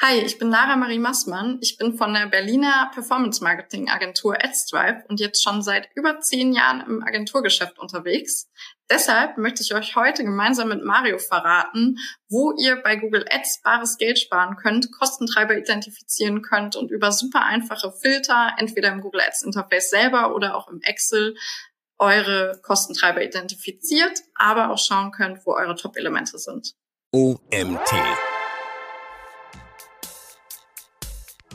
Hi, ich bin Lara Marie Massmann. Ich bin von der Berliner Performance Marketing Agentur AdsDrive und jetzt schon seit über zehn Jahren im Agenturgeschäft unterwegs. Deshalb möchte ich euch heute gemeinsam mit Mario verraten, wo ihr bei Google Ads bares Geld sparen könnt, Kostentreiber identifizieren könnt und über super einfache Filter, entweder im Google Ads Interface selber oder auch im Excel, eure Kostentreiber identifiziert, aber auch schauen könnt, wo eure Top-Elemente sind. OMT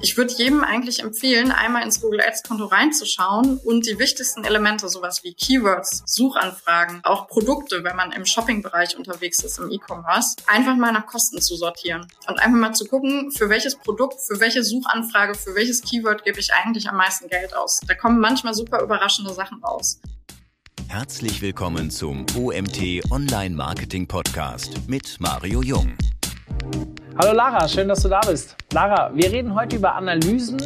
Ich würde jedem eigentlich empfehlen, einmal ins Google Ads Konto reinzuschauen und die wichtigsten Elemente, sowas wie Keywords, Suchanfragen, auch Produkte, wenn man im Shopping-Bereich unterwegs ist, im E-Commerce, einfach mal nach Kosten zu sortieren und einfach mal zu gucken, für welches Produkt, für welche Suchanfrage, für welches Keyword gebe ich eigentlich am meisten Geld aus. Da kommen manchmal super überraschende Sachen raus. Herzlich willkommen zum OMT Online Marketing Podcast mit Mario Jung. Hallo Lara, schön, dass du da bist. Lara, wir reden heute über Analysen,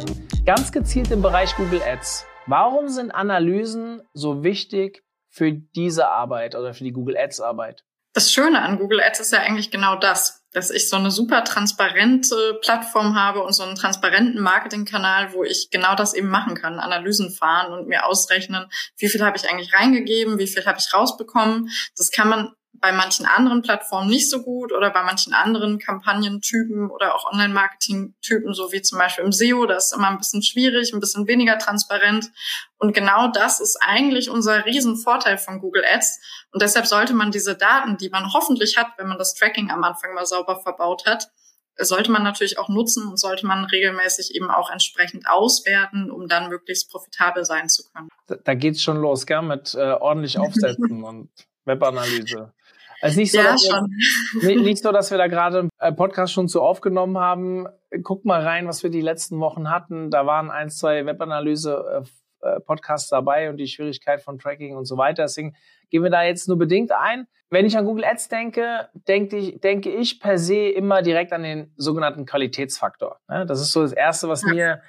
ganz gezielt im Bereich Google Ads. Warum sind Analysen so wichtig für diese Arbeit oder für die Google Ads Arbeit? Das Schöne an Google Ads ist ja eigentlich genau das, dass ich so eine super transparente Plattform habe und so einen transparenten Marketingkanal, wo ich genau das eben machen kann, Analysen fahren und mir ausrechnen, wie viel habe ich eigentlich reingegeben, wie viel habe ich rausbekommen. Das kann man bei manchen anderen Plattformen nicht so gut oder bei manchen anderen Kampagnentypen oder auch Online-Marketing-Typen, so wie zum Beispiel im SEO, das ist immer ein bisschen schwierig, ein bisschen weniger transparent. Und genau das ist eigentlich unser Riesenvorteil von Google Ads. Und deshalb sollte man diese Daten, die man hoffentlich hat, wenn man das Tracking am Anfang mal sauber verbaut hat, sollte man natürlich auch nutzen und sollte man regelmäßig eben auch entsprechend auswerten, um dann möglichst profitabel sein zu können. Da, da geht's schon los, gell, mit äh, ordentlich Aufsetzen und Webanalyse. Also nicht so, ja, dass schon. Wir, nicht so, dass wir da gerade einen Podcast schon zu aufgenommen haben. Guck mal rein, was wir die letzten Wochen hatten. Da waren ein, zwei Webanalyse-Podcasts äh, dabei und die Schwierigkeit von Tracking und so weiter. Deswegen gehen wir da jetzt nur bedingt ein. Wenn ich an Google Ads denke, denke ich, denke ich per se immer direkt an den sogenannten Qualitätsfaktor. Das ist so das Erste, was ja. mir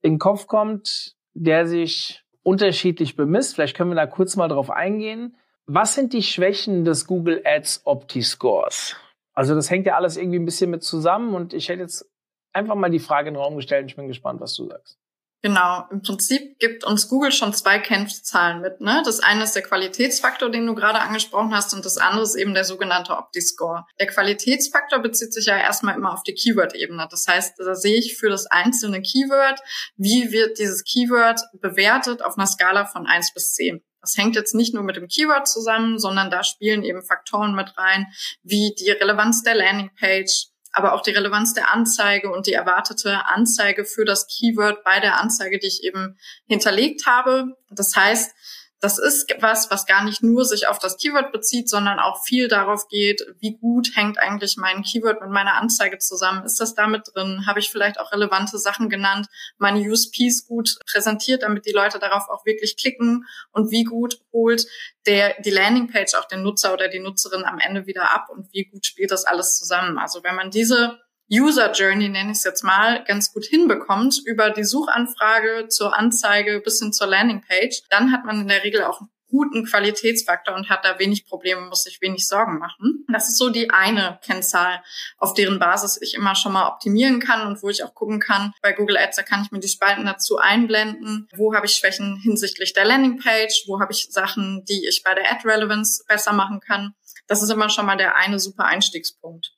in den Kopf kommt, der sich unterschiedlich bemisst. Vielleicht können wir da kurz mal drauf eingehen. Was sind die Schwächen des Google Ads Opti-Scores? Also das hängt ja alles irgendwie ein bisschen mit zusammen und ich hätte jetzt einfach mal die Frage in den Raum gestellt und ich bin gespannt, was du sagst. Genau, im Prinzip gibt uns Google schon zwei Kennzahlen mit. Ne? Das eine ist der Qualitätsfaktor, den du gerade angesprochen hast, und das andere ist eben der sogenannte Opti-Score. Der Qualitätsfaktor bezieht sich ja erstmal immer auf die Keyword-Ebene. Das heißt, da sehe ich für das einzelne Keyword, wie wird dieses Keyword bewertet auf einer Skala von eins bis zehn. Das hängt jetzt nicht nur mit dem Keyword zusammen, sondern da spielen eben Faktoren mit rein, wie die Relevanz der Landingpage, aber auch die Relevanz der Anzeige und die erwartete Anzeige für das Keyword bei der Anzeige, die ich eben hinterlegt habe. Das heißt, das ist was, was gar nicht nur sich auf das Keyword bezieht, sondern auch viel darauf geht, wie gut hängt eigentlich mein Keyword mit meiner Anzeige zusammen? Ist das damit drin? Habe ich vielleicht auch relevante Sachen genannt, meine USPs gut präsentiert, damit die Leute darauf auch wirklich klicken? Und wie gut holt der, die Landingpage auch den Nutzer oder die Nutzerin am Ende wieder ab? Und wie gut spielt das alles zusammen? Also wenn man diese User Journey, nenne ich es jetzt mal, ganz gut hinbekommt, über die Suchanfrage zur Anzeige bis hin zur Landingpage, dann hat man in der Regel auch einen guten Qualitätsfaktor und hat da wenig Probleme, muss sich wenig Sorgen machen. Das ist so die eine Kennzahl, auf deren Basis ich immer schon mal optimieren kann und wo ich auch gucken kann. Bei Google Ads, da kann ich mir die Spalten dazu einblenden. Wo habe ich Schwächen hinsichtlich der Landingpage? Wo habe ich Sachen, die ich bei der Ad Relevance besser machen kann? Das ist immer schon mal der eine super Einstiegspunkt.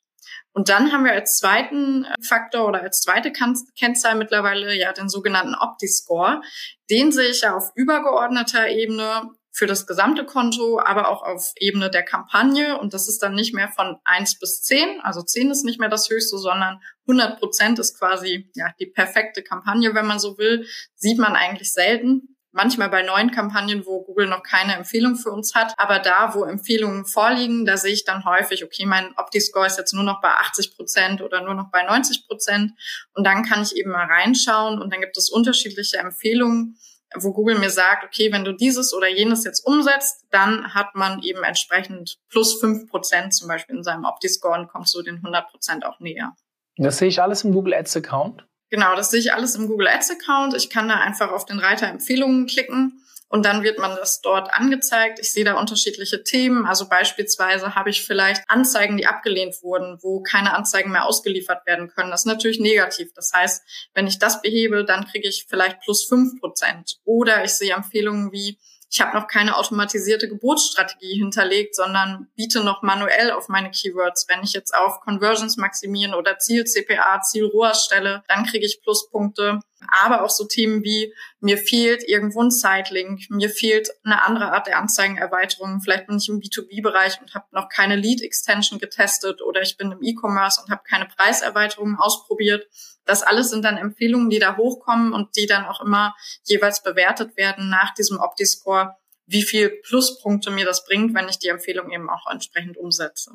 Und dann haben wir als zweiten äh, Faktor oder als zweite Kennzahl mittlerweile ja den sogenannten Opti-Score. Den sehe ich ja auf übergeordneter Ebene für das gesamte Konto, aber auch auf Ebene der Kampagne. Und das ist dann nicht mehr von eins bis zehn. Also zehn ist nicht mehr das Höchste, sondern 100 Prozent ist quasi ja, die perfekte Kampagne, wenn man so will. Sieht man eigentlich selten manchmal bei neuen Kampagnen, wo Google noch keine Empfehlung für uns hat. Aber da, wo Empfehlungen vorliegen, da sehe ich dann häufig, okay, mein Opti-Score ist jetzt nur noch bei 80 Prozent oder nur noch bei 90 Prozent. Und dann kann ich eben mal reinschauen und dann gibt es unterschiedliche Empfehlungen wo Google mir sagt, okay, wenn du dieses oder jenes jetzt umsetzt, dann hat man eben entsprechend plus fünf Prozent zum Beispiel in seinem Opti-Score und kommt so den 100 Prozent auch näher. Das sehe ich alles im Google Ads Account? Genau, das sehe ich alles im Google Ads Account. Ich kann da einfach auf den Reiter Empfehlungen klicken und dann wird man das dort angezeigt. Ich sehe da unterschiedliche Themen. Also beispielsweise habe ich vielleicht Anzeigen, die abgelehnt wurden, wo keine Anzeigen mehr ausgeliefert werden können. Das ist natürlich negativ. Das heißt, wenn ich das behebe, dann kriege ich vielleicht plus fünf Prozent. Oder ich sehe Empfehlungen wie ich habe noch keine automatisierte Geburtsstrategie hinterlegt, sondern biete noch manuell auf meine Keywords. Wenn ich jetzt auf Conversions maximieren oder Ziel CPA, Ziel ROAS stelle, dann kriege ich Pluspunkte. Aber auch so Themen wie mir fehlt irgendwo ein Sidelink, mir fehlt eine andere Art der Anzeigenerweiterung. Vielleicht bin ich im B2B-Bereich und habe noch keine Lead-Extension getestet oder ich bin im E-Commerce und habe keine Preiserweiterungen ausprobiert. Das alles sind dann Empfehlungen, die da hochkommen und die dann auch immer jeweils bewertet werden nach diesem Opti-Score, wie viel Pluspunkte mir das bringt, wenn ich die Empfehlung eben auch entsprechend umsetze.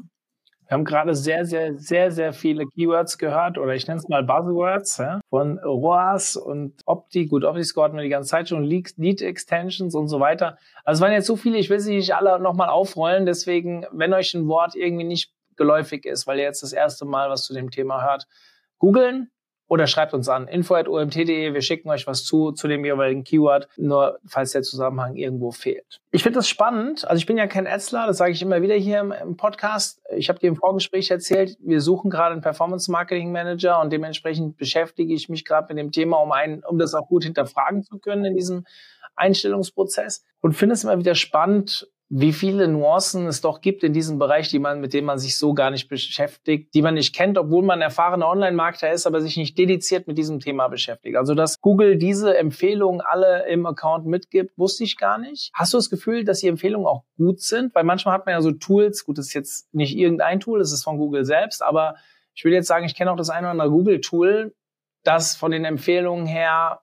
Wir haben gerade sehr, sehr, sehr, sehr viele Keywords gehört oder ich nenne es mal Buzzwords ja, von ROAS und Opti. Gut, Opti-Score hatten wir die ganze Zeit schon, Lead Extensions und so weiter. Also es waren jetzt so viele, ich will sie nicht alle nochmal aufrollen. Deswegen, wenn euch ein Wort irgendwie nicht geläufig ist, weil ihr jetzt das erste Mal was zu dem Thema hört, googeln, oder schreibt uns an info.omt.de. Wir schicken euch was zu, zu dem jeweiligen Keyword, nur falls der Zusammenhang irgendwo fehlt. Ich finde das spannend. Also ich bin ja kein Ätzler, das sage ich immer wieder hier im, im Podcast. Ich habe dir im Vorgespräch erzählt, wir suchen gerade einen Performance Marketing Manager und dementsprechend beschäftige ich mich gerade mit dem Thema, um, einen, um das auch gut hinterfragen zu können in diesem Einstellungsprozess. Und finde es immer wieder spannend, wie viele Nuancen es doch gibt in diesem Bereich, die man, mit denen man sich so gar nicht beschäftigt, die man nicht kennt, obwohl man erfahrener Online-Marketer ist, aber sich nicht dediziert mit diesem Thema beschäftigt. Also, dass Google diese Empfehlungen alle im Account mitgibt, wusste ich gar nicht. Hast du das Gefühl, dass die Empfehlungen auch gut sind? Weil manchmal hat man ja so Tools, gut, das ist jetzt nicht irgendein Tool, das ist von Google selbst, aber ich will jetzt sagen, ich kenne auch das eine oder andere Google-Tool, das von den Empfehlungen her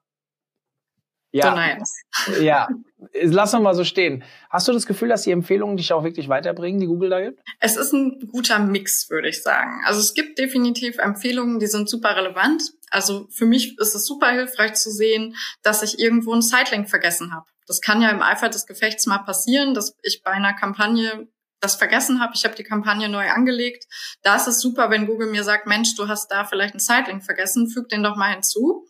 ja. So nice. Ja. Lass uns mal so stehen. Hast du das Gefühl, dass die Empfehlungen dich auch wirklich weiterbringen, die Google da gibt? Es ist ein guter Mix, würde ich sagen. Also es gibt definitiv Empfehlungen, die sind super relevant. Also für mich ist es super hilfreich zu sehen, dass ich irgendwo einen Sidelink vergessen habe. Das kann ja im Eifer des Gefechts mal passieren, dass ich bei einer Kampagne das vergessen habe. Ich habe die Kampagne neu angelegt. Da ist es super, wenn Google mir sagt, Mensch, du hast da vielleicht einen Sidelink vergessen, füg den doch mal hinzu.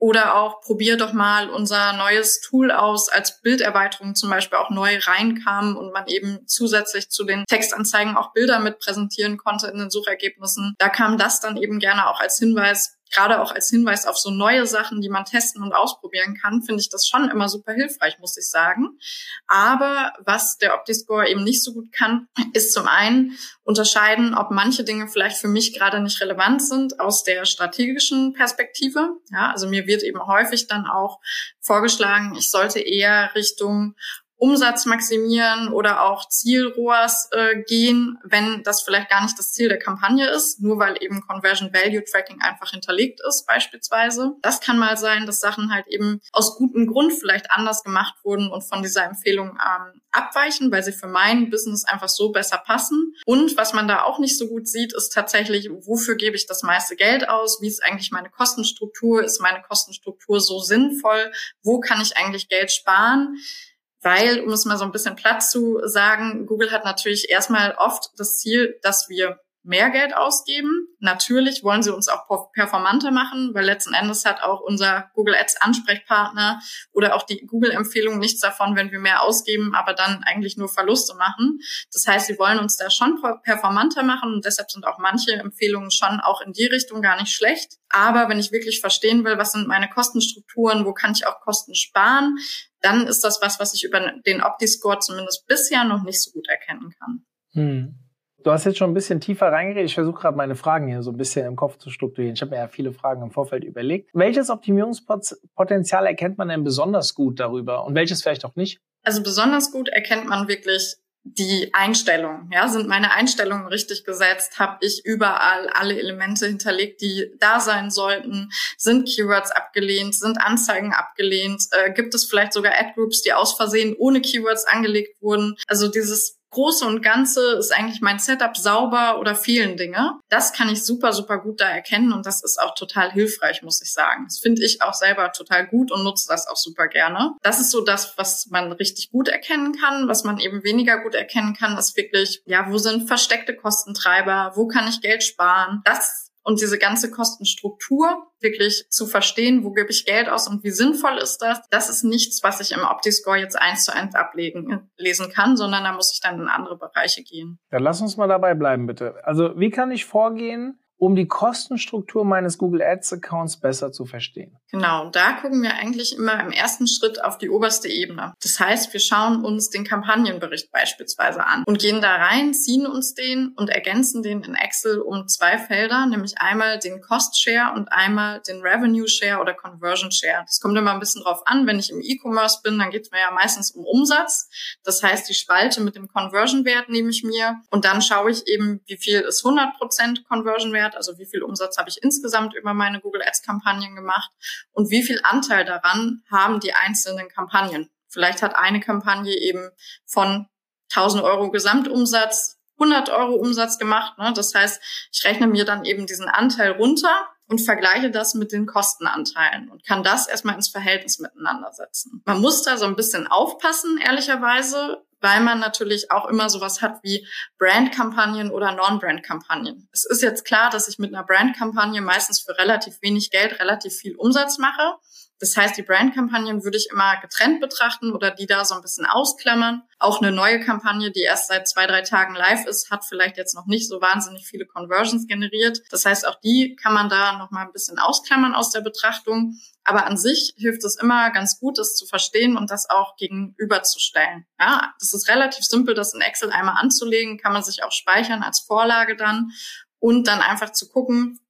Oder auch probier doch mal unser neues Tool aus, als Bilderweiterung zum Beispiel auch neu reinkam und man eben zusätzlich zu den Textanzeigen auch Bilder mit präsentieren konnte in den Suchergebnissen. Da kam das dann eben gerne auch als Hinweis, gerade auch als Hinweis auf so neue Sachen, die man testen und ausprobieren kann, finde ich das schon immer super hilfreich, muss ich sagen. Aber was der OptiScore eben nicht so gut kann, ist zum einen unterscheiden, ob manche Dinge vielleicht für mich gerade nicht relevant sind aus der strategischen Perspektive. Ja, also mir wird eben häufig dann auch vorgeschlagen, ich sollte eher Richtung Umsatz maximieren oder auch Zielrohrs äh, gehen, wenn das vielleicht gar nicht das Ziel der Kampagne ist, nur weil eben Conversion Value Tracking einfach hinterlegt ist beispielsweise. Das kann mal sein, dass Sachen halt eben aus gutem Grund vielleicht anders gemacht wurden und von dieser Empfehlung ähm, abweichen, weil sie für mein Business einfach so besser passen. Und was man da auch nicht so gut sieht, ist tatsächlich, wofür gebe ich das meiste Geld aus? Wie ist eigentlich meine Kostenstruktur? Ist meine Kostenstruktur so sinnvoll? Wo kann ich eigentlich Geld sparen? Weil, um es mal so ein bisschen Platz zu sagen, Google hat natürlich erstmal oft das Ziel, dass wir mehr Geld ausgeben. Natürlich wollen sie uns auch performanter machen, weil letzten Endes hat auch unser Google Ads Ansprechpartner oder auch die Google Empfehlung nichts davon, wenn wir mehr ausgeben, aber dann eigentlich nur Verluste machen. Das heißt, sie wollen uns da schon performanter machen und deshalb sind auch manche Empfehlungen schon auch in die Richtung gar nicht schlecht. Aber wenn ich wirklich verstehen will, was sind meine Kostenstrukturen, wo kann ich auch Kosten sparen, dann ist das was, was ich über den Opti-Score zumindest bisher noch nicht so gut erkennen kann. Hm. Du hast jetzt schon ein bisschen tiefer reingeredet. Ich versuche gerade meine Fragen hier so ein bisschen im Kopf zu strukturieren. Ich habe mir ja viele Fragen im Vorfeld überlegt. Welches Optimierungspotenzial erkennt man denn besonders gut darüber und welches vielleicht auch nicht? Also besonders gut erkennt man wirklich die Einstellung. Ja, sind meine Einstellungen richtig gesetzt? Habe ich überall alle Elemente hinterlegt, die da sein sollten? Sind Keywords abgelehnt? Sind Anzeigen abgelehnt? Äh, gibt es vielleicht sogar Ad-Groups, die aus Versehen ohne Keywords angelegt wurden? Also dieses Große und Ganze ist eigentlich mein Setup sauber oder fehlen Dinge. Das kann ich super, super gut da erkennen und das ist auch total hilfreich, muss ich sagen. Das finde ich auch selber total gut und nutze das auch super gerne. Das ist so das, was man richtig gut erkennen kann. Was man eben weniger gut erkennen kann, ist wirklich, ja, wo sind versteckte Kostentreiber? Wo kann ich Geld sparen? Das und diese ganze Kostenstruktur wirklich zu verstehen, wo gebe ich Geld aus und wie sinnvoll ist das, das ist nichts, was ich im OptiScore jetzt eins zu eins ablegen, lesen kann, sondern da muss ich dann in andere Bereiche gehen. Ja, lass uns mal dabei bleiben, bitte. Also wie kann ich vorgehen, um die Kostenstruktur meines Google Ads Accounts besser zu verstehen. Genau, da gucken wir eigentlich immer im ersten Schritt auf die oberste Ebene. Das heißt, wir schauen uns den Kampagnenbericht beispielsweise an und gehen da rein, ziehen uns den und ergänzen den in Excel um zwei Felder, nämlich einmal den Cost Share und einmal den Revenue Share oder Conversion Share. Das kommt immer ein bisschen drauf an. Wenn ich im E-Commerce bin, dann geht es mir ja meistens um Umsatz. Das heißt, die Spalte mit dem Conversion Wert nehme ich mir und dann schaue ich eben, wie viel ist 100% Conversion Wert Wert, also wie viel Umsatz habe ich insgesamt über meine Google Ads Kampagnen gemacht und wie viel Anteil daran haben die einzelnen Kampagnen. Vielleicht hat eine Kampagne eben von 1000 Euro Gesamtumsatz 100 Euro Umsatz gemacht. Ne? Das heißt, ich rechne mir dann eben diesen Anteil runter und vergleiche das mit den Kostenanteilen und kann das erstmal ins Verhältnis miteinander setzen. Man muss da so ein bisschen aufpassen, ehrlicherweise, weil man natürlich auch immer sowas hat wie Brandkampagnen oder Non-Brand-Kampagnen. Es ist jetzt klar, dass ich mit einer Brandkampagne meistens für relativ wenig Geld relativ viel Umsatz mache. Das heißt, die Brandkampagnen würde ich immer getrennt betrachten oder die da so ein bisschen ausklammern. Auch eine neue Kampagne, die erst seit zwei, drei Tagen live ist, hat vielleicht jetzt noch nicht so wahnsinnig viele Conversions generiert. Das heißt, auch die kann man da noch mal ein bisschen ausklammern aus der Betrachtung. Aber an sich hilft es immer ganz gut, das zu verstehen und das auch gegenüberzustellen. Ja, das ist relativ simpel, das in Excel einmal anzulegen, kann man sich auch speichern als Vorlage dann und dann einfach zu gucken,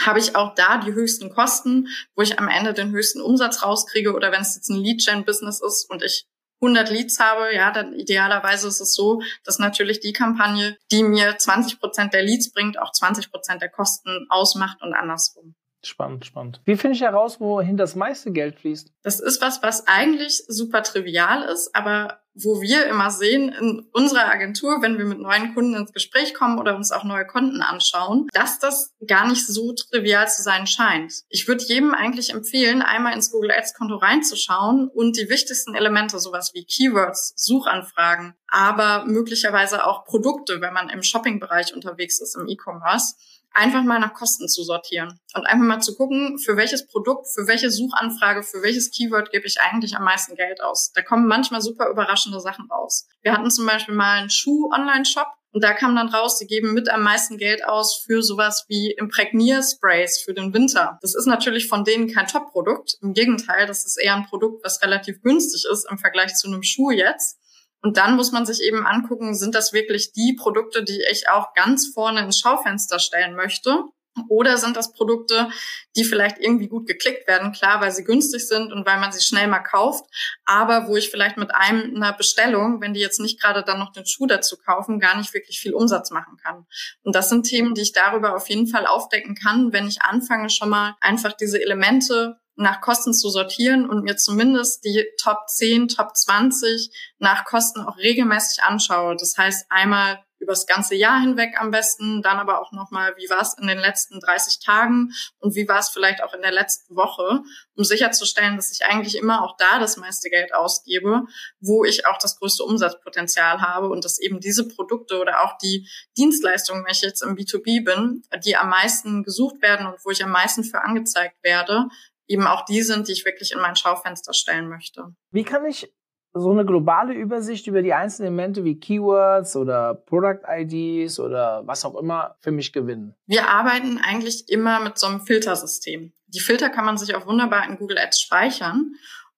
habe ich auch da die höchsten Kosten, wo ich am Ende den höchsten Umsatz rauskriege oder wenn es jetzt ein Lead-Gen-Business ist und ich 100 Leads habe, ja, dann idealerweise ist es so, dass natürlich die Kampagne, die mir 20 Prozent der Leads bringt, auch 20 Prozent der Kosten ausmacht und andersrum. Spannend, spannend. Wie finde ich heraus, wohin das meiste Geld fließt? Das ist was, was eigentlich super trivial ist, aber wo wir immer sehen in unserer Agentur, wenn wir mit neuen Kunden ins Gespräch kommen oder uns auch neue Konten anschauen, dass das gar nicht so trivial zu sein scheint. Ich würde jedem eigentlich empfehlen, einmal ins Google Ads Konto reinzuschauen und die wichtigsten Elemente, sowas wie Keywords, Suchanfragen, aber möglicherweise auch Produkte, wenn man im Shopping-Bereich unterwegs ist, im E-Commerce, einfach mal nach Kosten zu sortieren und einfach mal zu gucken, für welches Produkt, für welche Suchanfrage, für welches Keyword gebe ich eigentlich am meisten Geld aus. Da kommen manchmal super überraschende Sachen raus. Wir hatten zum Beispiel mal einen Schuh-Online-Shop und da kam dann raus, die geben mit am meisten Geld aus für sowas wie Imprägniersprays für den Winter. Das ist natürlich von denen kein Top-Produkt. Im Gegenteil, das ist eher ein Produkt, was relativ günstig ist im Vergleich zu einem Schuh jetzt. Und dann muss man sich eben angucken, sind das wirklich die Produkte, die ich auch ganz vorne ins Schaufenster stellen möchte? Oder sind das Produkte, die vielleicht irgendwie gut geklickt werden, klar, weil sie günstig sind und weil man sie schnell mal kauft, aber wo ich vielleicht mit einem, einer Bestellung, wenn die jetzt nicht gerade dann noch den Schuh dazu kaufen, gar nicht wirklich viel Umsatz machen kann. Und das sind Themen, die ich darüber auf jeden Fall aufdecken kann, wenn ich anfange, schon mal einfach diese Elemente nach Kosten zu sortieren und mir zumindest die Top 10, Top 20 nach Kosten auch regelmäßig anschaue. Das heißt einmal übers ganze Jahr hinweg am besten, dann aber auch nochmal, wie war es in den letzten 30 Tagen und wie war es vielleicht auch in der letzten Woche, um sicherzustellen, dass ich eigentlich immer auch da das meiste Geld ausgebe, wo ich auch das größte Umsatzpotenzial habe und dass eben diese Produkte oder auch die Dienstleistungen, wenn ich jetzt im B2B bin, die am meisten gesucht werden und wo ich am meisten für angezeigt werde, eben auch die sind, die ich wirklich in mein Schaufenster stellen möchte. Wie kann ich so eine globale Übersicht über die einzelnen Elemente wie Keywords oder Product IDs oder was auch immer für mich gewinnen? Wir arbeiten eigentlich immer mit so einem Filtersystem. Die Filter kann man sich auch wunderbar in Google Ads speichern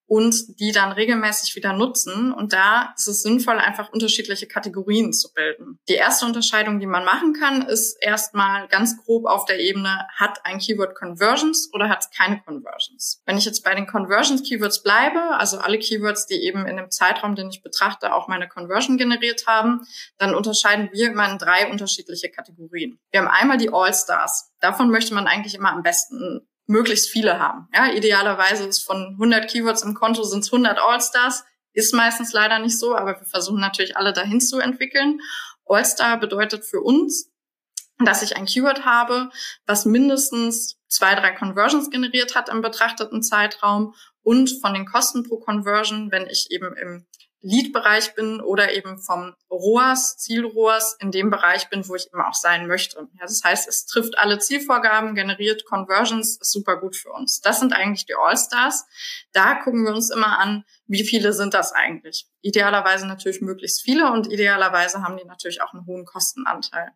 und die dann regelmäßig wieder nutzen. Und da ist es sinnvoll, einfach unterschiedliche Kategorien zu bilden. Die erste Unterscheidung, die man machen kann, ist erstmal ganz grob auf der Ebene, hat ein Keyword Conversions oder hat es keine Conversions? Wenn ich jetzt bei den Conversions Keywords bleibe, also alle Keywords, die eben in dem Zeitraum, den ich betrachte, auch meine Conversion generiert haben, dann unterscheiden wir immer in drei unterschiedliche Kategorien. Wir haben einmal die All-Stars. Davon möchte man eigentlich immer am besten möglichst viele haben. Ja, idealerweise ist von 100 Keywords im Konto sind es 100 All-Stars. Ist meistens leider nicht so, aber wir versuchen natürlich alle dahin zu entwickeln. All-Star bedeutet für uns, dass ich ein Keyword habe, was mindestens zwei, drei Conversions generiert hat im betrachteten Zeitraum und von den Kosten pro Conversion, wenn ich eben im Lead-Bereich bin oder eben vom ROAS, Ziel-ROAS in dem Bereich bin, wo ich eben auch sein möchte. Ja, das heißt, es trifft alle Zielvorgaben, generiert Conversions, ist super gut für uns. Das sind eigentlich die All-Stars. Da gucken wir uns immer an, wie viele sind das eigentlich? Idealerweise natürlich möglichst viele und idealerweise haben die natürlich auch einen hohen Kostenanteil.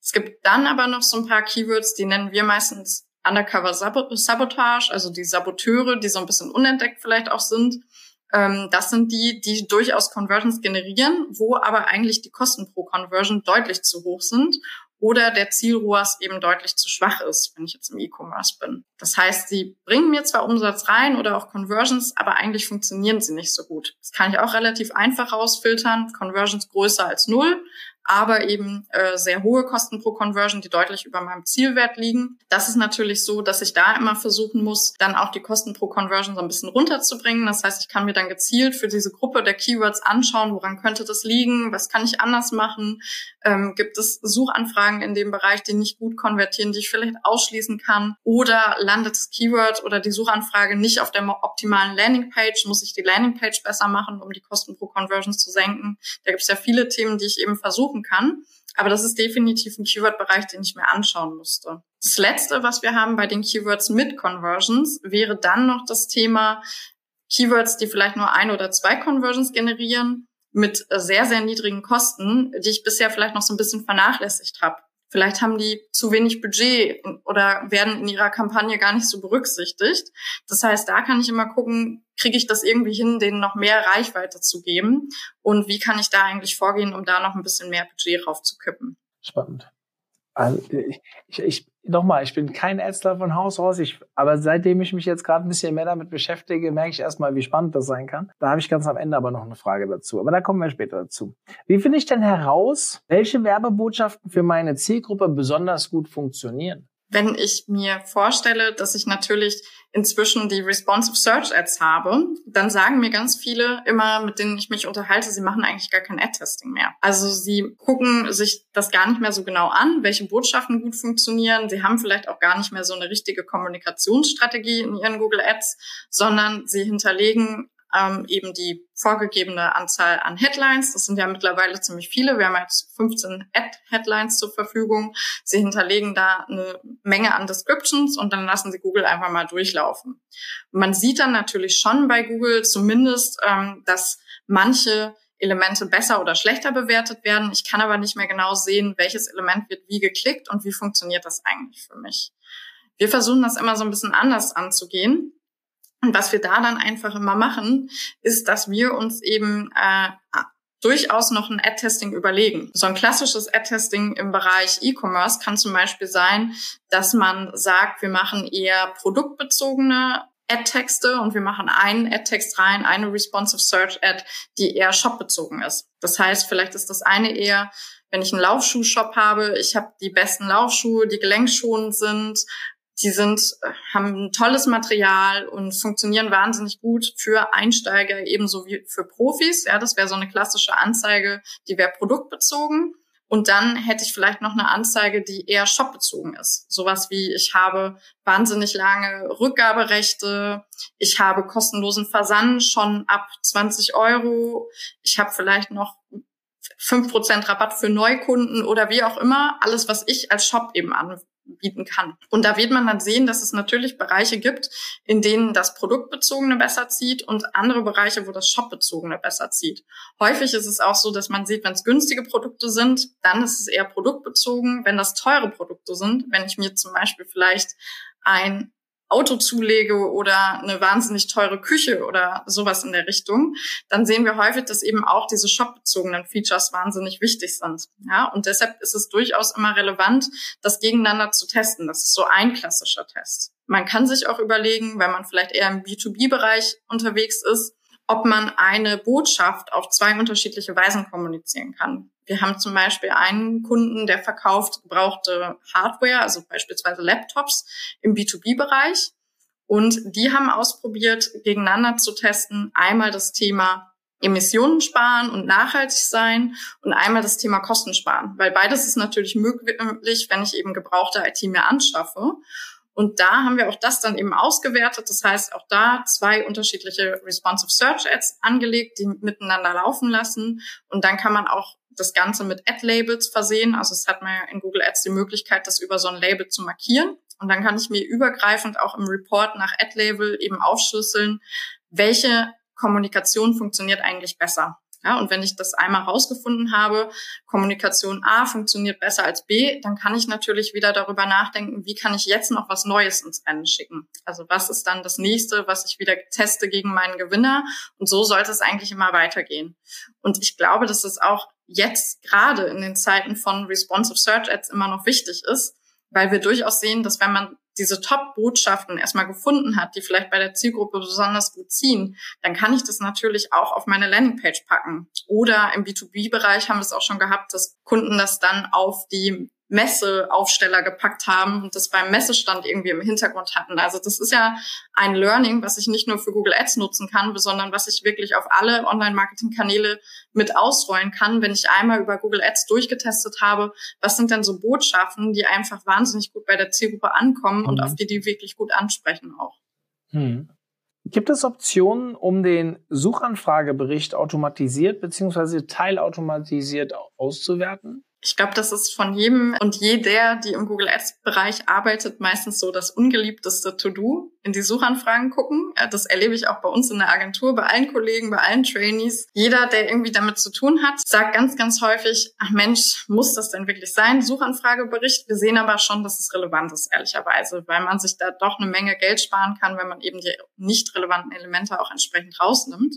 Es gibt dann aber noch so ein paar Keywords, die nennen wir meistens Undercover Sabotage, also die Saboteure, die so ein bisschen unentdeckt vielleicht auch sind. Ähm, das sind die, die durchaus Conversions generieren, wo aber eigentlich die Kosten pro Conversion deutlich zu hoch sind oder der Ziel-ROAS eben deutlich zu schwach ist, wenn ich jetzt im E-Commerce bin. Das heißt, sie bringen mir zwar Umsatz rein oder auch Conversions, aber eigentlich funktionieren sie nicht so gut. Das kann ich auch relativ einfach rausfiltern. Conversions größer als null, aber eben äh, sehr hohe Kosten pro Conversion, die deutlich über meinem Zielwert liegen. Das ist natürlich so, dass ich da immer versuchen muss, dann auch die Kosten pro Conversion so ein bisschen runterzubringen. Das heißt, ich kann mir dann gezielt für diese Gruppe der Keywords anschauen, woran könnte das liegen, was kann ich anders machen, ähm, gibt es Suchanfragen in dem Bereich, die nicht gut konvertieren, die ich vielleicht ausschließen kann oder landet das Keyword oder die Suchanfrage nicht auf der optimalen Landingpage, muss ich die Landingpage besser machen, um die Kosten pro Conversion zu senken. Da gibt es ja viele Themen, die ich eben versuche suchen kann. Aber das ist definitiv ein Keyword-Bereich, den ich mir anschauen müsste. Das letzte, was wir haben bei den Keywords mit Conversions, wäre dann noch das Thema Keywords, die vielleicht nur ein oder zwei Conversions generieren mit sehr, sehr niedrigen Kosten, die ich bisher vielleicht noch so ein bisschen vernachlässigt habe. Vielleicht haben die zu wenig Budget oder werden in ihrer Kampagne gar nicht so berücksichtigt. Das heißt, da kann ich immer gucken, kriege ich das irgendwie hin, denen noch mehr Reichweite zu geben? Und wie kann ich da eigentlich vorgehen, um da noch ein bisschen mehr Budget raufzukippen? Spannend. Also ich, ich, nochmal, ich bin kein Ärztler von Haus aus, ich, aber seitdem ich mich jetzt gerade ein bisschen mehr damit beschäftige, merke ich erstmal, wie spannend das sein kann. Da habe ich ganz am Ende aber noch eine Frage dazu. Aber da kommen wir später dazu. Wie finde ich denn heraus, welche Werbebotschaften für meine Zielgruppe besonders gut funktionieren? Wenn ich mir vorstelle, dass ich natürlich inzwischen die Responsive Search Ads habe, dann sagen mir ganz viele immer, mit denen ich mich unterhalte, sie machen eigentlich gar kein Ad-Testing mehr. Also sie gucken sich das gar nicht mehr so genau an, welche Botschaften gut funktionieren. Sie haben vielleicht auch gar nicht mehr so eine richtige Kommunikationsstrategie in ihren Google Ads, sondern sie hinterlegen ähm, eben die vorgegebene Anzahl an Headlines. Das sind ja mittlerweile ziemlich viele. Wir haben jetzt 15 Ad-Headlines zur Verfügung. Sie hinterlegen da eine Menge an Descriptions und dann lassen Sie Google einfach mal durchlaufen. man sieht dann natürlich schon bei Google zumindest, ähm, dass manche Elemente besser oder schlechter bewertet werden. Ich kann aber nicht mehr genau sehen, welches Element wird wie geklickt und wie funktioniert das eigentlich für mich. Wir versuchen das immer so ein bisschen anders anzugehen. Und was wir da dann einfach immer machen, ist, dass wir uns eben äh, durchaus noch ein Ad-Testing überlegen. So ein klassisches Ad-Testing im Bereich E-Commerce kann zum Beispiel sein, dass man sagt, wir machen eher produktbezogene Ad-Texte und wir machen einen Ad-Text rein, eine Responsive Search Ad, die eher shopbezogen ist. Das heißt, vielleicht ist das eine eher, wenn ich einen Laufschuhshop habe, ich habe die besten Laufschuhe, die gelenkschonend sind die sind, haben ein tolles Material und funktionieren wahnsinnig gut für Einsteiger ebenso wie für Profis. Ja, das wäre so eine klassische Anzeige, die wäre produktbezogen. Und dann hätte ich vielleicht noch eine Anzeige, die eher shopbezogen ist. Sowas wie, ich habe wahnsinnig lange Rückgaberechte, ich habe kostenlosen Versand schon ab 20 Euro, ich habe vielleicht noch 5% Rabatt für Neukunden oder wie auch immer, alles, was ich als Shop eben an, bieten kann. Und da wird man dann sehen, dass es natürlich Bereiche gibt, in denen das Produktbezogene besser zieht und andere Bereiche, wo das Shopbezogene besser zieht. Häufig ist es auch so, dass man sieht, wenn es günstige Produkte sind, dann ist es eher produktbezogen. Wenn das teure Produkte sind, wenn ich mir zum Beispiel vielleicht ein Auto zulege oder eine wahnsinnig teure Küche oder sowas in der Richtung, dann sehen wir häufig, dass eben auch diese shopbezogenen Features wahnsinnig wichtig sind. Ja, und deshalb ist es durchaus immer relevant, das gegeneinander zu testen. Das ist so ein klassischer Test. Man kann sich auch überlegen, wenn man vielleicht eher im B2B-Bereich unterwegs ist, ob man eine Botschaft auf zwei unterschiedliche Weisen kommunizieren kann. Wir haben zum Beispiel einen Kunden, der verkauft gebrauchte Hardware, also beispielsweise Laptops im B2B-Bereich. Und die haben ausprobiert, gegeneinander zu testen, einmal das Thema Emissionen sparen und nachhaltig sein und einmal das Thema Kosten sparen. Weil beides ist natürlich möglich, wenn ich eben gebrauchte IT mir anschaffe. Und da haben wir auch das dann eben ausgewertet. Das heißt, auch da zwei unterschiedliche Responsive Search Ads angelegt, die miteinander laufen lassen. Und dann kann man auch das Ganze mit Ad-Labels versehen. Also es hat man ja in Google Ads die Möglichkeit, das über so ein Label zu markieren. Und dann kann ich mir übergreifend auch im Report nach Ad-Label eben aufschlüsseln, welche Kommunikation funktioniert eigentlich besser. Ja, und wenn ich das einmal rausgefunden habe, Kommunikation A funktioniert besser als B, dann kann ich natürlich wieder darüber nachdenken, wie kann ich jetzt noch was Neues ins Rennen schicken? Also was ist dann das nächste, was ich wieder teste gegen meinen Gewinner? Und so sollte es eigentlich immer weitergehen. Und ich glaube, dass es auch jetzt gerade in den Zeiten von responsive Search Ads immer noch wichtig ist, weil wir durchaus sehen, dass wenn man diese Top-Botschaften erstmal gefunden hat, die vielleicht bei der Zielgruppe besonders gut ziehen, dann kann ich das natürlich auch auf meine Landingpage packen. Oder im B2B-Bereich haben wir es auch schon gehabt, dass Kunden das dann auf die Messeaufsteller gepackt haben und das beim Messestand irgendwie im Hintergrund hatten. Also das ist ja ein Learning, was ich nicht nur für Google Ads nutzen kann, sondern was ich wirklich auf alle Online-Marketing-Kanäle mit ausrollen kann, wenn ich einmal über Google Ads durchgetestet habe, was sind denn so Botschaften, die einfach wahnsinnig gut bei der Zielgruppe ankommen mhm. und auf die die wirklich gut ansprechen auch. Mhm. Gibt es Optionen, um den Suchanfragebericht automatisiert bzw. teilautomatisiert auszuwerten? Ich glaube, das ist von jedem und jeder, die im Google Ads Bereich arbeitet, meistens so das ungeliebteste To-Do, in die Suchanfragen gucken. Das erlebe ich auch bei uns in der Agentur, bei allen Kollegen, bei allen Trainees. Jeder, der irgendwie damit zu tun hat, sagt ganz, ganz häufig, ach Mensch, muss das denn wirklich sein? Suchanfragebericht. Wir sehen aber schon, dass es relevant ist, ehrlicherweise, weil man sich da doch eine Menge Geld sparen kann, wenn man eben die nicht relevanten Elemente auch entsprechend rausnimmt.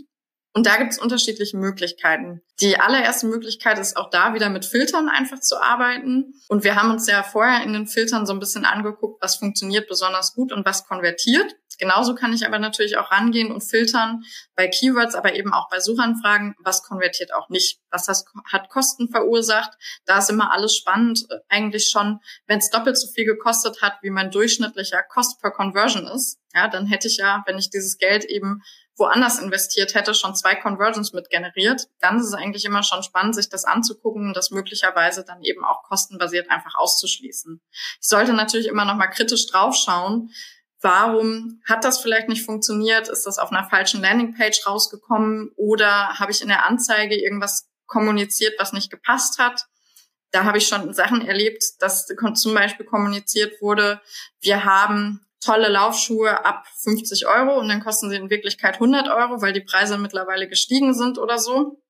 Und da gibt es unterschiedliche Möglichkeiten. Die allererste Möglichkeit ist auch da wieder mit Filtern einfach zu arbeiten. Und wir haben uns ja vorher in den Filtern so ein bisschen angeguckt, was funktioniert besonders gut und was konvertiert. Genauso kann ich aber natürlich auch rangehen und filtern bei Keywords, aber eben auch bei Suchanfragen, was konvertiert auch nicht. Was das hat Kosten verursacht. Da ist immer alles spannend. Eigentlich schon, wenn es doppelt so viel gekostet hat, wie mein durchschnittlicher Cost per Conversion ist, ja, dann hätte ich ja, wenn ich dieses Geld eben woanders investiert hätte, schon zwei Conversions mit generiert, dann ist es eigentlich immer schon spannend, sich das anzugucken und das möglicherweise dann eben auch kostenbasiert einfach auszuschließen. Ich sollte natürlich immer noch mal kritisch draufschauen. Warum hat das vielleicht nicht funktioniert? Ist das auf einer falschen Landingpage rausgekommen oder habe ich in der Anzeige irgendwas kommuniziert, was nicht gepasst hat? Da habe ich schon Sachen erlebt, dass zum Beispiel kommuniziert wurde, wir haben tolle Laufschuhe ab 50 Euro und dann kosten sie in Wirklichkeit 100 Euro, weil die Preise mittlerweile gestiegen sind oder so.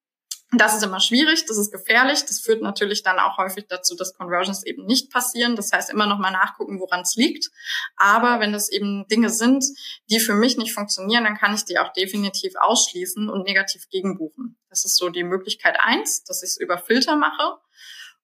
Das ist immer schwierig, das ist gefährlich. Das führt natürlich dann auch häufig dazu, dass Conversions eben nicht passieren. Das heißt, immer noch mal nachgucken, woran es liegt. Aber wenn das eben Dinge sind, die für mich nicht funktionieren, dann kann ich die auch definitiv ausschließen und negativ gegenbuchen. Das ist so die Möglichkeit eins, dass ich es über Filter mache.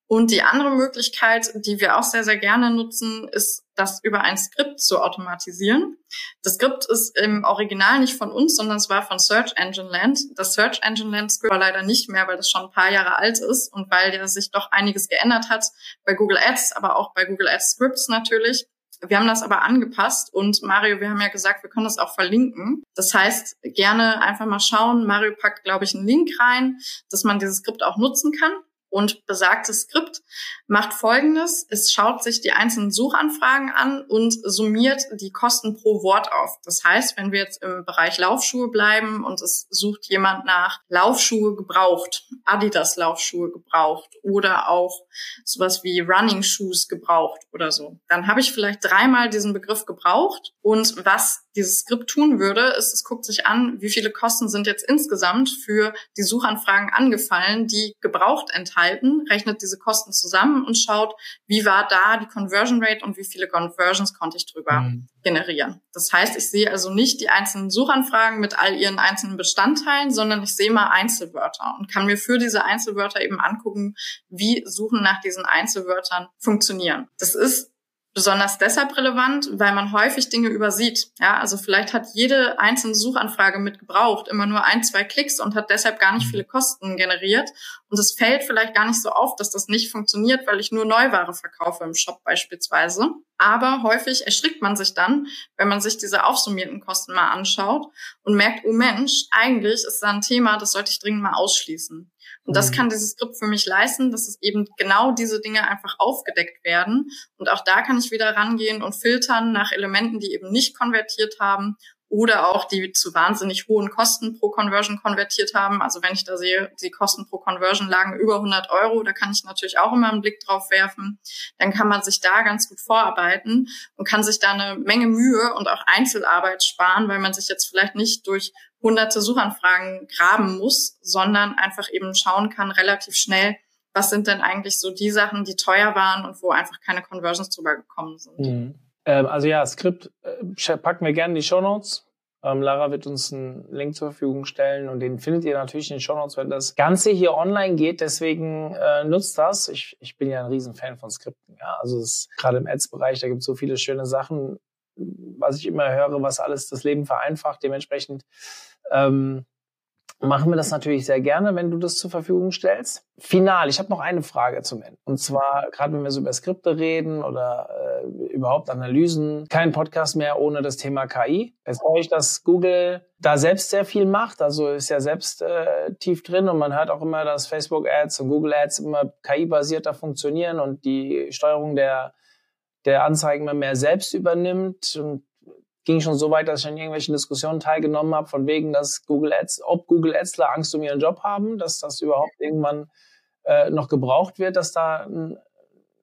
Und die andere Möglichkeit, die wir auch sehr, sehr gerne nutzen, ist, das über ein Skript zu automatisieren. Das Skript ist im Original nicht von uns, sondern es war von Search Engine Land. Das Search Engine Land Skript war leider nicht mehr, weil das schon ein paar Jahre alt ist und weil ja sich doch einiges geändert hat bei Google Ads, aber auch bei Google Ads Scripts natürlich. Wir haben das aber angepasst und Mario, wir haben ja gesagt, wir können das auch verlinken. Das heißt, gerne einfach mal schauen. Mario packt, glaube ich, einen Link rein, dass man dieses Skript auch nutzen kann. Und besagtes Skript macht Folgendes. Es schaut sich die einzelnen Suchanfragen an und summiert die Kosten pro Wort auf. Das heißt, wenn wir jetzt im Bereich Laufschuhe bleiben und es sucht jemand nach Laufschuhe gebraucht, Adidas Laufschuhe gebraucht oder auch sowas wie Running Shoes gebraucht oder so, dann habe ich vielleicht dreimal diesen Begriff gebraucht. Und was dieses Skript tun würde, ist, es guckt sich an, wie viele Kosten sind jetzt insgesamt für die Suchanfragen angefallen, die gebraucht enthalten, rechnet diese Kosten zusammen und schaut, wie war da die Conversion Rate und wie viele Conversions konnte ich drüber mhm. generieren. Das heißt, ich sehe also nicht die einzelnen Suchanfragen mit all ihren einzelnen Bestandteilen, sondern ich sehe mal Einzelwörter und kann mir für diese Einzelwörter eben angucken, wie Suchen nach diesen Einzelwörtern funktionieren. Das ist besonders deshalb relevant, weil man häufig Dinge übersieht. Ja, also vielleicht hat jede einzelne Suchanfrage mit gebraucht immer nur ein, zwei Klicks und hat deshalb gar nicht viele Kosten generiert. Und es fällt vielleicht gar nicht so auf, dass das nicht funktioniert, weil ich nur Neuware verkaufe im Shop beispielsweise. Aber häufig erschrickt man sich dann, wenn man sich diese aufsummierten Kosten mal anschaut und merkt, oh Mensch, eigentlich ist da ein Thema, das sollte ich dringend mal ausschließen. Und das mhm. kann dieses Skript für mich leisten, dass es eben genau diese Dinge einfach aufgedeckt werden. Und auch da kann ich wieder rangehen und filtern nach Elementen, die eben nicht konvertiert haben oder auch die zu wahnsinnig hohen Kosten pro Conversion konvertiert haben. Also wenn ich da sehe, die Kosten pro Conversion lagen über 100 Euro, da kann ich natürlich auch immer einen Blick drauf werfen. Dann kann man sich da ganz gut vorarbeiten und kann sich da eine Menge Mühe und auch Einzelarbeit sparen, weil man sich jetzt vielleicht nicht durch hunderte Suchanfragen graben muss, sondern einfach eben schauen kann relativ schnell, was sind denn eigentlich so die Sachen, die teuer waren und wo einfach keine Conversions drüber gekommen sind. Mhm. Ähm, also ja, Skript äh, packen wir gerne in die Show Notes. Ähm, Lara wird uns einen Link zur Verfügung stellen und den findet ihr natürlich in den Show Notes, wenn das Ganze hier online geht. Deswegen äh, nutzt das. Ich, ich bin ja ein Riesenfan von Skripten. Ja. Also gerade im Ads-Bereich, da gibt es so viele schöne Sachen, was ich immer höre, was alles das Leben vereinfacht. Dementsprechend ähm, machen wir das natürlich sehr gerne, wenn du das zur Verfügung stellst. Final, ich habe noch eine Frage zum Ende. Und zwar, gerade wenn wir so über Skripte reden oder äh, überhaupt Analysen, kein Podcast mehr ohne das Thema KI. Jetzt höre ich, dass Google da selbst sehr viel macht, also ist ja selbst äh, tief drin und man hört auch immer, dass Facebook Ads und Google Ads immer KI-basierter funktionieren und die Steuerung der der Anzeigen immer mehr selbst übernimmt und ging schon so weit, dass ich an irgendwelchen Diskussionen teilgenommen habe, von wegen, dass Google Ads, ob Google Adsler Angst um ihren Job haben, dass das überhaupt irgendwann äh, noch gebraucht wird, dass da ein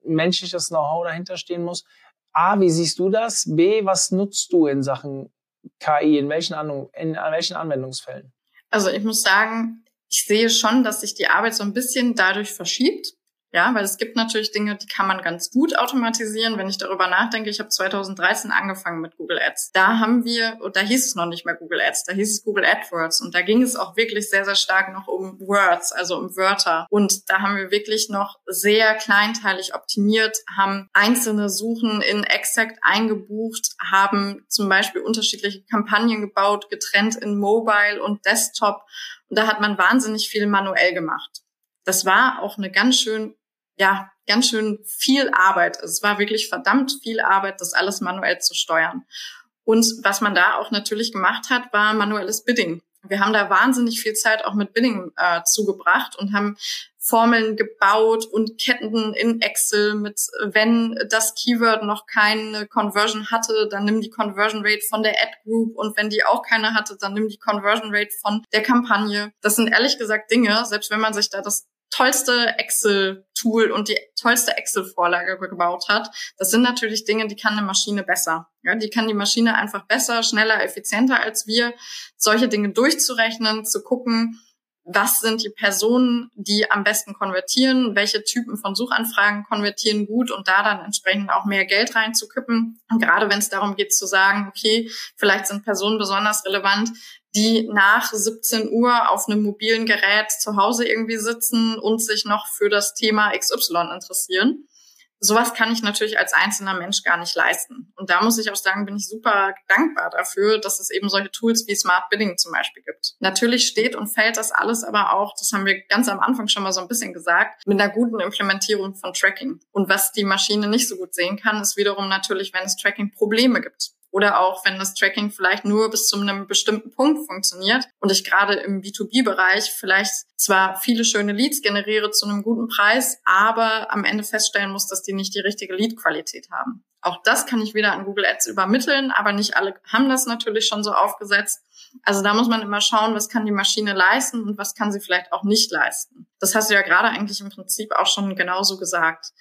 menschliches Know-how dahinter stehen muss. A, wie siehst du das? B, was nutzt du in Sachen KI? In welchen, An in welchen Anwendungsfällen? Also ich muss sagen, ich sehe schon, dass sich die Arbeit so ein bisschen dadurch verschiebt. Ja, weil es gibt natürlich Dinge, die kann man ganz gut automatisieren. Wenn ich darüber nachdenke, ich habe 2013 angefangen mit Google Ads. Da haben wir, und da hieß es noch nicht mehr Google Ads, da hieß es Google AdWords und da ging es auch wirklich sehr, sehr stark noch um Words, also um Wörter. Und da haben wir wirklich noch sehr kleinteilig optimiert, haben einzelne Suchen in Exact eingebucht, haben zum Beispiel unterschiedliche Kampagnen gebaut, getrennt in Mobile und Desktop. Und da hat man wahnsinnig viel manuell gemacht. Das war auch eine ganz schön ja, ganz schön viel Arbeit. Es war wirklich verdammt viel Arbeit, das alles manuell zu steuern. Und was man da auch natürlich gemacht hat, war manuelles Bidding. Wir haben da wahnsinnig viel Zeit auch mit Bidding äh, zugebracht und haben Formeln gebaut und Ketten in Excel mit, wenn das Keyword noch keine Conversion hatte, dann nimm die Conversion Rate von der Ad Group und wenn die auch keine hatte, dann nimm die Conversion Rate von der Kampagne. Das sind ehrlich gesagt Dinge, selbst wenn man sich da das tollste Excel-Tool und die tollste Excel-Vorlage gebaut hat. Das sind natürlich Dinge, die kann eine Maschine besser. Ja, die kann die Maschine einfach besser, schneller, effizienter als wir, solche Dinge durchzurechnen, zu gucken, was sind die Personen, die am besten konvertieren, welche Typen von Suchanfragen konvertieren gut und da dann entsprechend auch mehr Geld reinzukippen. Und gerade wenn es darum geht zu sagen, okay, vielleicht sind Personen besonders relevant, die nach 17 Uhr auf einem mobilen Gerät zu Hause irgendwie sitzen und sich noch für das Thema XY interessieren. Sowas kann ich natürlich als einzelner Mensch gar nicht leisten. Und da muss ich auch sagen, bin ich super dankbar dafür, dass es eben solche Tools wie Smart Bidding zum Beispiel gibt. Natürlich steht und fällt das alles aber auch, das haben wir ganz am Anfang schon mal so ein bisschen gesagt, mit einer guten Implementierung von Tracking. Und was die Maschine nicht so gut sehen kann, ist wiederum natürlich, wenn es Tracking-Probleme gibt oder auch wenn das Tracking vielleicht nur bis zu einem bestimmten Punkt funktioniert und ich gerade im B2B-Bereich vielleicht zwar viele schöne Leads generiere zu einem guten Preis, aber am Ende feststellen muss, dass die nicht die richtige Lead-Qualität haben. Auch das kann ich wieder an Google Ads übermitteln, aber nicht alle haben das natürlich schon so aufgesetzt. Also da muss man immer schauen, was kann die Maschine leisten und was kann sie vielleicht auch nicht leisten. Das hast du ja gerade eigentlich im Prinzip auch schon genauso gesagt.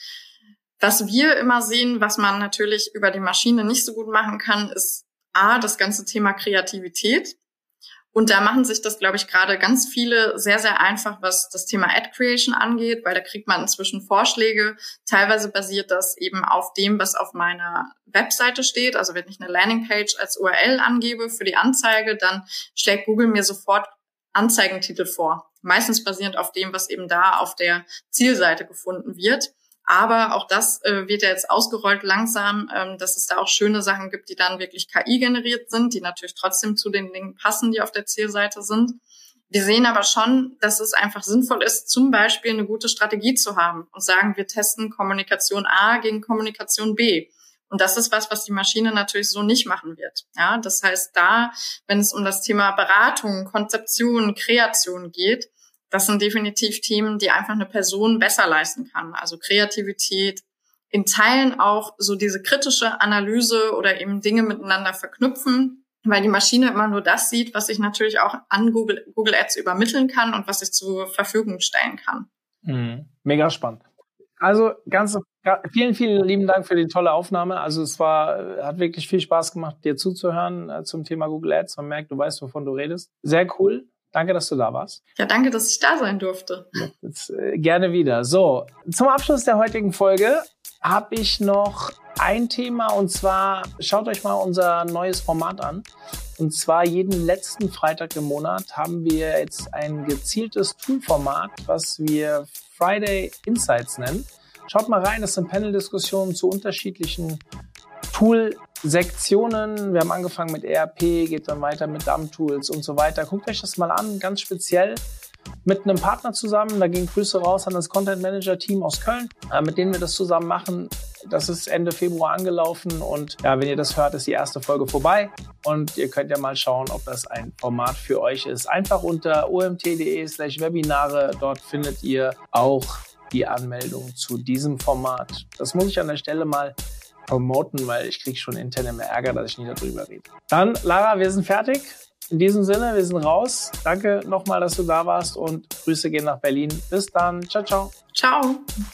Was wir immer sehen, was man natürlich über die Maschine nicht so gut machen kann, ist A, das ganze Thema Kreativität. Und da machen sich das, glaube ich, gerade ganz viele sehr, sehr einfach, was das Thema Ad Creation angeht, weil da kriegt man inzwischen Vorschläge. Teilweise basiert das eben auf dem, was auf meiner Webseite steht. Also wenn ich eine Landingpage als URL angebe für die Anzeige, dann schlägt Google mir sofort Anzeigentitel vor. Meistens basierend auf dem, was eben da auf der Zielseite gefunden wird. Aber auch das äh, wird ja jetzt ausgerollt langsam, ähm, dass es da auch schöne Sachen gibt, die dann wirklich KI generiert sind, die natürlich trotzdem zu den Dingen passen, die auf der Zielseite sind. Wir sehen aber schon, dass es einfach sinnvoll ist, zum Beispiel eine gute Strategie zu haben und sagen, wir testen Kommunikation A gegen Kommunikation B. Und das ist was, was die Maschine natürlich so nicht machen wird. Ja, das heißt, da, wenn es um das Thema Beratung, Konzeption, Kreation geht, das sind definitiv Themen, die einfach eine Person besser leisten kann. Also Kreativität, in Teilen auch so diese kritische Analyse oder eben Dinge miteinander verknüpfen, weil die Maschine immer nur das sieht, was ich natürlich auch an Google, Google Ads übermitteln kann und was ich zur Verfügung stellen kann. Mhm. Mega spannend. Also ganz vielen, vielen lieben Dank für die tolle Aufnahme. Also es war, hat wirklich viel Spaß gemacht, dir zuzuhören äh, zum Thema Google Ads. Man merkt, du weißt, wovon du redest. Sehr cool. Danke, dass du da warst. Ja, danke, dass ich da sein durfte. Jetzt, äh, gerne wieder. So, zum Abschluss der heutigen Folge habe ich noch ein Thema und zwar schaut euch mal unser neues Format an. Und zwar jeden letzten Freitag im Monat haben wir jetzt ein gezieltes Toolformat, was wir Friday Insights nennen. Schaut mal rein, das sind Panel-Diskussionen zu unterschiedlichen Tool-Sektionen. Wir haben angefangen mit ERP, geht dann weiter mit DAM-Tools und so weiter. Guckt euch das mal an, ganz speziell mit einem Partner zusammen. Da gehen Grüße raus an das Content Manager Team aus Köln, äh, mit denen wir das zusammen machen. Das ist Ende Februar angelaufen und ja, wenn ihr das hört, ist die erste Folge vorbei und ihr könnt ja mal schauen, ob das ein Format für euch ist. Einfach unter omt.de slash Webinare. Dort findet ihr auch die Anmeldung zu diesem Format. Das muss ich an der Stelle mal promoten, weil ich kriege schon intern immer Ärger, dass ich nie darüber rede. Dann, Lara, wir sind fertig. In diesem Sinne, wir sind raus. Danke nochmal, dass du da warst und Grüße gehen nach Berlin. Bis dann. Ciao, ciao. Ciao.